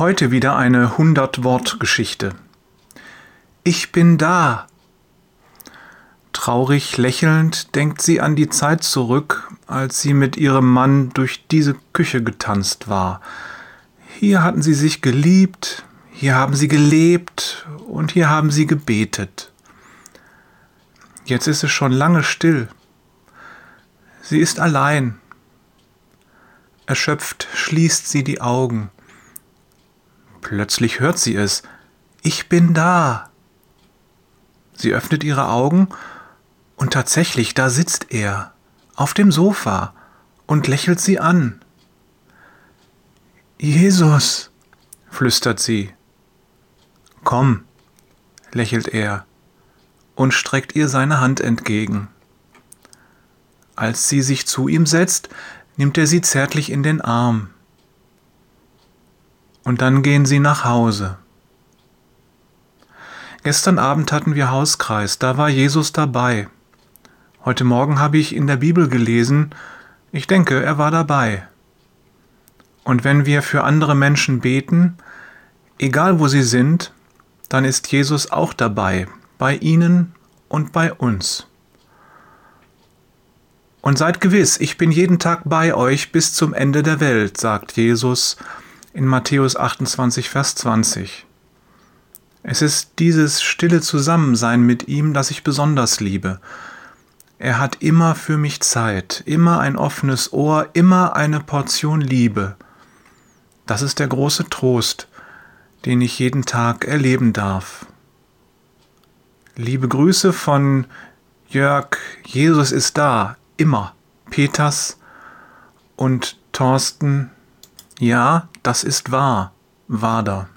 Heute wieder eine 100-Wort-Geschichte. Ich bin da. Traurig lächelnd denkt sie an die Zeit zurück, als sie mit ihrem Mann durch diese Küche getanzt war. Hier hatten sie sich geliebt, hier haben sie gelebt und hier haben sie gebetet. Jetzt ist es schon lange still. Sie ist allein. Erschöpft schließt sie die Augen. Plötzlich hört sie es. Ich bin da. Sie öffnet ihre Augen und tatsächlich, da sitzt er, auf dem Sofa und lächelt sie an. Jesus, flüstert sie. Komm, lächelt er und streckt ihr seine Hand entgegen. Als sie sich zu ihm setzt, nimmt er sie zärtlich in den Arm. Und dann gehen sie nach Hause. Gestern Abend hatten wir Hauskreis, da war Jesus dabei. Heute Morgen habe ich in der Bibel gelesen, ich denke, er war dabei. Und wenn wir für andere Menschen beten, egal wo sie sind, dann ist Jesus auch dabei, bei ihnen und bei uns. Und seid gewiss, ich bin jeden Tag bei euch bis zum Ende der Welt, sagt Jesus in Matthäus 28, Vers 20. Es ist dieses stille Zusammensein mit ihm, das ich besonders liebe. Er hat immer für mich Zeit, immer ein offenes Ohr, immer eine Portion Liebe. Das ist der große Trost, den ich jeden Tag erleben darf. Liebe Grüße von Jörg, Jesus ist da, immer. Peters und Thorsten, ja, das ist wahr, Wader.